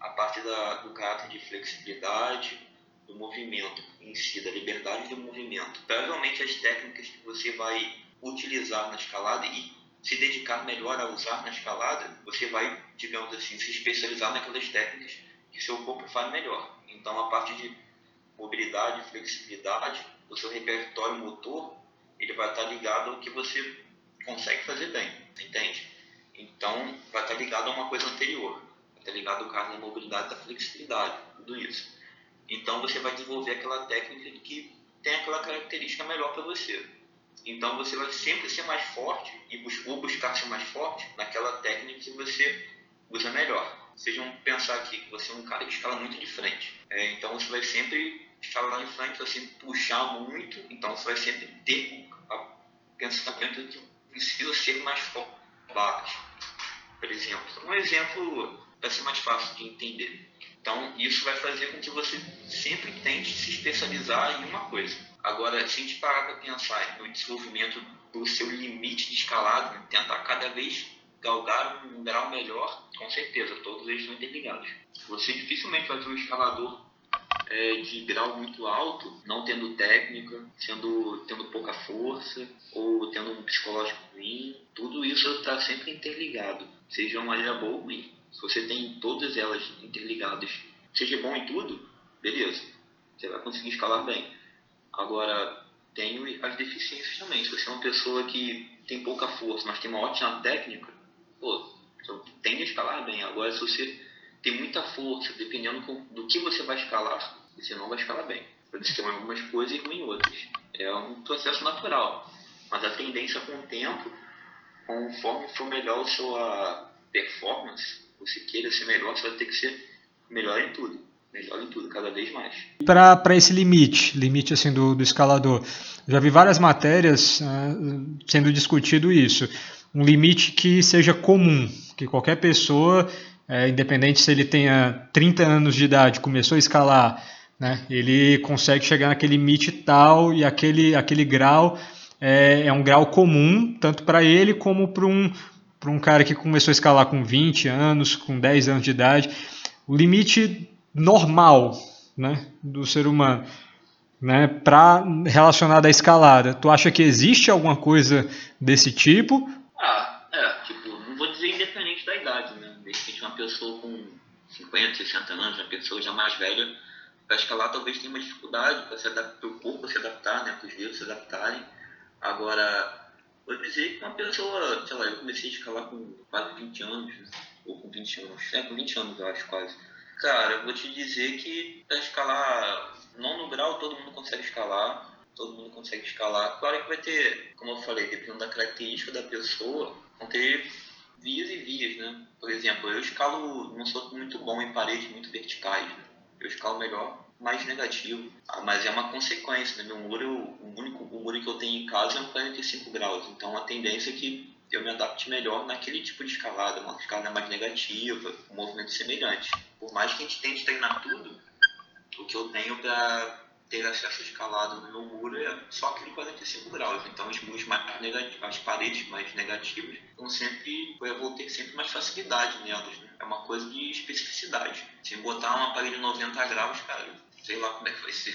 a parte da, do caráter de flexibilidade, do movimento em si, da liberdade do movimento. Provavelmente as técnicas que você vai utilizar na escalada e se dedicar melhor a usar na escalada, você vai, digamos assim, se especializar naquelas técnicas que seu corpo faz melhor. Então, a parte de mobilidade, flexibilidade, o seu repertório motor, ele vai estar ligado ao que você consegue fazer bem, entende? Então, vai estar ligado a uma coisa anterior tá ligado ao caso da mobilidade, da flexibilidade, tudo isso. Então você vai desenvolver aquela técnica que tem aquela característica melhor para você. Então você vai sempre ser mais forte e bus ou buscar ser mais forte naquela técnica que você usa melhor. Vocês vão pensar aqui que você é um cara que escala muito de frente. É, então você vai sempre escalar em frente, vai sempre puxar muito. Então você vai sempre ter o pensamento de que precisa ser mais forte. Por exemplo, um exemplo vai ser mais fácil de entender. Então, isso vai fazer com que você sempre tente se especializar em uma coisa. Agora, se a gente parar para pensar no desenvolvimento do seu limite de escalado, né, tentar cada vez galgar um grau melhor, com certeza, todos eles estão interligados. Você dificilmente vai ver um escalador é, de grau muito alto, não tendo técnica, sendo, tendo pouca força, ou tendo um psicológico ruim. Tudo isso está sempre interligado, seja uma maneira boa ou ruim. Se você tem todas elas interligadas, seja bom em tudo, beleza, você vai conseguir escalar bem. Agora, tem as deficiências também. Se você é uma pessoa que tem pouca força, mas tem uma ótima técnica, pô, tende a escalar bem. Agora, se você tem muita força, dependendo do que você vai escalar, você não vai escalar bem. Pode ser algumas coisas e ruim outras. É um processo natural. Mas a tendência com o tempo, conforme for melhor a sua performance, você queira ser melhor, você vai ter que ser melhor em tudo. Melhor em tudo, cada vez mais. Para esse limite, limite assim do, do escalador, já vi várias matérias uh, sendo discutido isso. Um limite que seja comum, que qualquer pessoa, é, independente se ele tenha 30 anos de idade, começou a escalar, né, ele consegue chegar naquele limite tal e aquele, aquele grau é, é um grau comum, tanto para ele como para um, para um cara que começou a escalar com 20 anos, com 10 anos de idade, o limite normal né, do ser humano né, para relacionado à escalada. Tu acha que existe alguma coisa desse tipo? Ah, é, tipo, não vou dizer independente da idade, né? De repente uma pessoa com 50, 60 anos, uma pessoa já mais velha, para escalar talvez tenha uma dificuldade para o corpo se adaptar, né, para os dedos se adaptarem. Agora, Vou dizer que uma pessoa, sei lá, eu comecei a escalar com quase 20 anos, ou com 20 anos, é, com 20 anos eu acho quase. Cara, eu vou te dizer que para escalar, não no grau todo mundo consegue escalar, todo mundo consegue escalar. Claro que vai ter, como eu falei, dependendo da característica da pessoa, vão ter vias e vias, né? Por exemplo, eu escalo, não sou muito bom em paredes muito verticais, né? Eu escalo melhor mais negativo. Ah, mas é uma consequência, né? Meu muro, o, único, muro que eu tenho em casa é um 45 graus, então a tendência é que eu me adapte melhor naquele tipo de escalada, uma escalada mais negativa, um movimento semelhante. por mais que a gente tente treinar tudo, o que eu tenho para ter acesso escalado no meu muro é só aquele 45 graus. Então os muros mais negativos, as paredes mais negativas, vão sempre, eu vou ter sempre mais facilidade nelas. Né? É uma coisa de especificidade. Se botar uma parede de 90 graus, cara, sei lá como é que vai ser.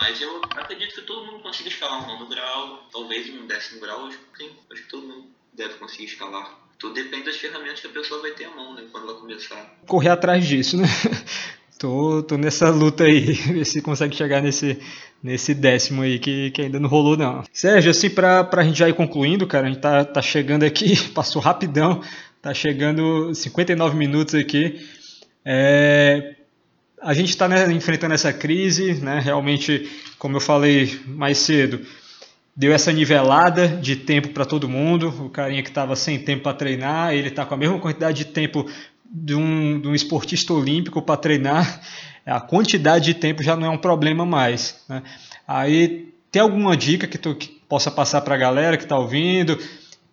Mas eu acredito que todo mundo consiga escalar um nono grau, talvez um décimo grau, acho que, sim, acho que todo mundo deve conseguir escalar. Tudo depende das ferramentas que a pessoa vai ter à mão, né, quando ela começar. Correr atrás disso, né? Tô, tô nessa luta aí, ver se consegue chegar nesse, nesse décimo aí que, que ainda não rolou não. Sérgio, assim, pra, pra gente já ir concluindo, cara, a gente tá, tá chegando aqui, passou rapidão, tá chegando 59 minutos aqui. É, a gente está né, enfrentando essa crise, né, realmente, como eu falei mais cedo, deu essa nivelada de tempo para todo mundo. O carinha que estava sem tempo para treinar, ele está com a mesma quantidade de tempo de um, de um esportista olímpico para treinar, a quantidade de tempo já não é um problema mais. Né? Aí tem alguma dica que tu que possa passar para a galera que está ouvindo,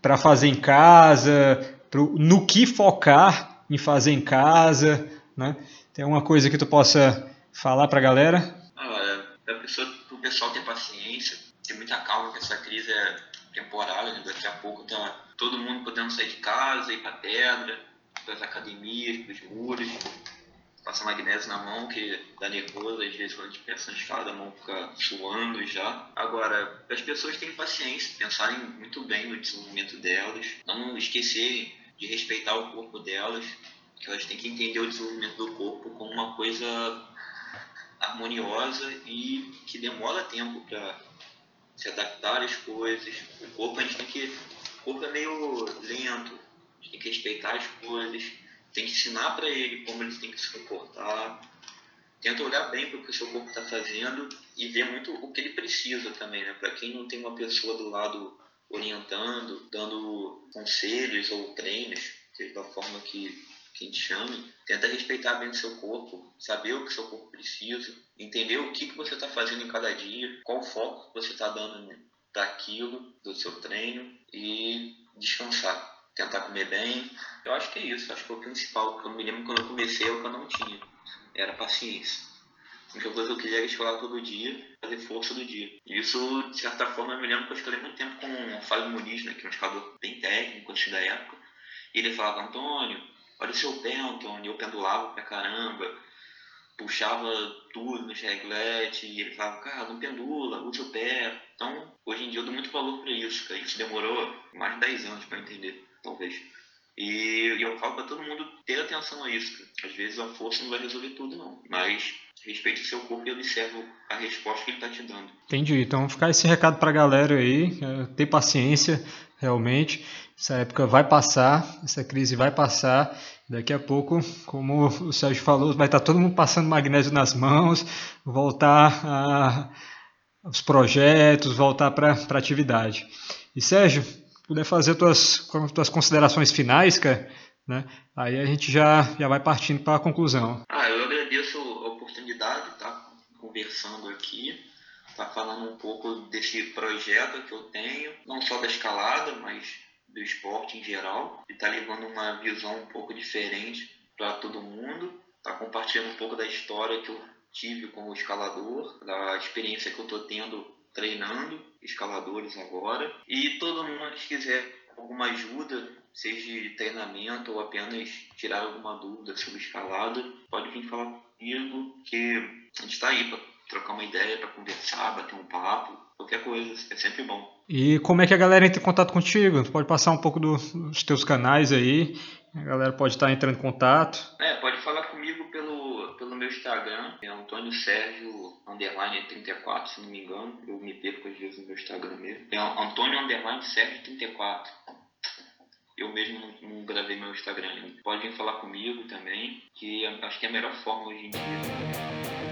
para fazer em casa, pro, no que focar em fazer em casa, né? Tem alguma coisa que tu possa falar para a galera? Ah, para o pessoal ter paciência, ter muita calma que essa crise é temporária, né? daqui a pouco tá todo mundo podendo sair de casa, ir para pedra, para as academias, para os muros, passar magnésio na mão, que dá nervoso, às vezes quando a gente pensa na escada, a mão fica suando já. Agora, as pessoas terem paciência, pensarem muito bem no desenvolvimento delas, não esquecerem de respeitar o corpo delas, que elas têm que entender o desenvolvimento do corpo uma coisa harmoniosa e que demora tempo para se adaptar às coisas. O corpo a gente tem que. O corpo é meio lento, tem que respeitar as coisas, tem que ensinar para ele como ele tem que se comportar. Tenta olhar bem para o que o seu corpo está fazendo e ver muito o que ele precisa também, né? Para quem não tem uma pessoa do lado orientando, dando conselhos ou treinos, seja da forma que, que a gente chame, tenta respeitar bem o seu corpo, saber o que seu corpo precisa, entender o que, que você está fazendo em cada dia, qual foco você está dando daquilo, do seu treino e descansar tentar comer bem. Eu acho que é isso, acho que é o principal. Que eu me lembro quando eu comecei, é o que eu não tinha. Era paciência. A única coisa que eu queria era todo dia, fazer força do dia. Isso, de certa forma, eu me lembro que eu escolhi muito tempo com o Fábio Muniz, né, que é um escalador bem técnico, antes da época. E ele falava, Antônio, olha o pé, Antônio. Eu pendulava pra caramba, puxava tudo no reglete, e ele falava, cara, não pendula, usa o pé. Então, hoje em dia eu dou muito valor para isso, cara. Isso demorou mais de 10 anos para entender talvez. E, eu falo para todo mundo ter atenção a isso. Às vezes a força não vai resolver tudo, não. Mas respeite o seu corpo e observe a resposta que ele está te dando. Entendi. Então, ficar esse recado para a galera aí, é, ter paciência, realmente. Essa época vai passar, essa crise vai passar. Daqui a pouco, como o Sérgio falou, vai estar todo mundo passando magnésio nas mãos, voltar aos projetos, voltar para a atividade. E Sérgio, puder fazer tuas, tuas considerações finais, cara, né? Aí a gente já, já vai partindo para a conclusão. Ah, eu agradeço a oportunidade de estar conversando aqui, estar falando um pouco desse projeto que eu tenho, não só da escalada, mas do esporte em geral, e estar levando uma visão um pouco diferente para todo mundo, estar compartilhando um pouco da história que eu tive como escalador, da experiência que eu estou tendo treinando escaladores agora. E todo mundo que quiser alguma ajuda, seja de treinamento ou apenas tirar alguma dúvida sobre escalada, pode vir falar comigo, que a gente está aí para trocar uma ideia, para conversar, bater um papo, qualquer coisa, é sempre bom. E como é que a galera entra em contato contigo? Tu pode passar um pouco do, dos teus canais aí, a galera pode estar entrando em contato. É, pode falar comigo pelo, pelo meu Instagram, é Antônio Sérgio underline 34, se não me engano. Eu me perco às vezes no meu Instagram mesmo. É Antônio underline Sérgio 34. Eu mesmo não, não gravei meu Instagram ainda. Pode vir falar comigo também, que acho que é a melhor forma hoje em dia.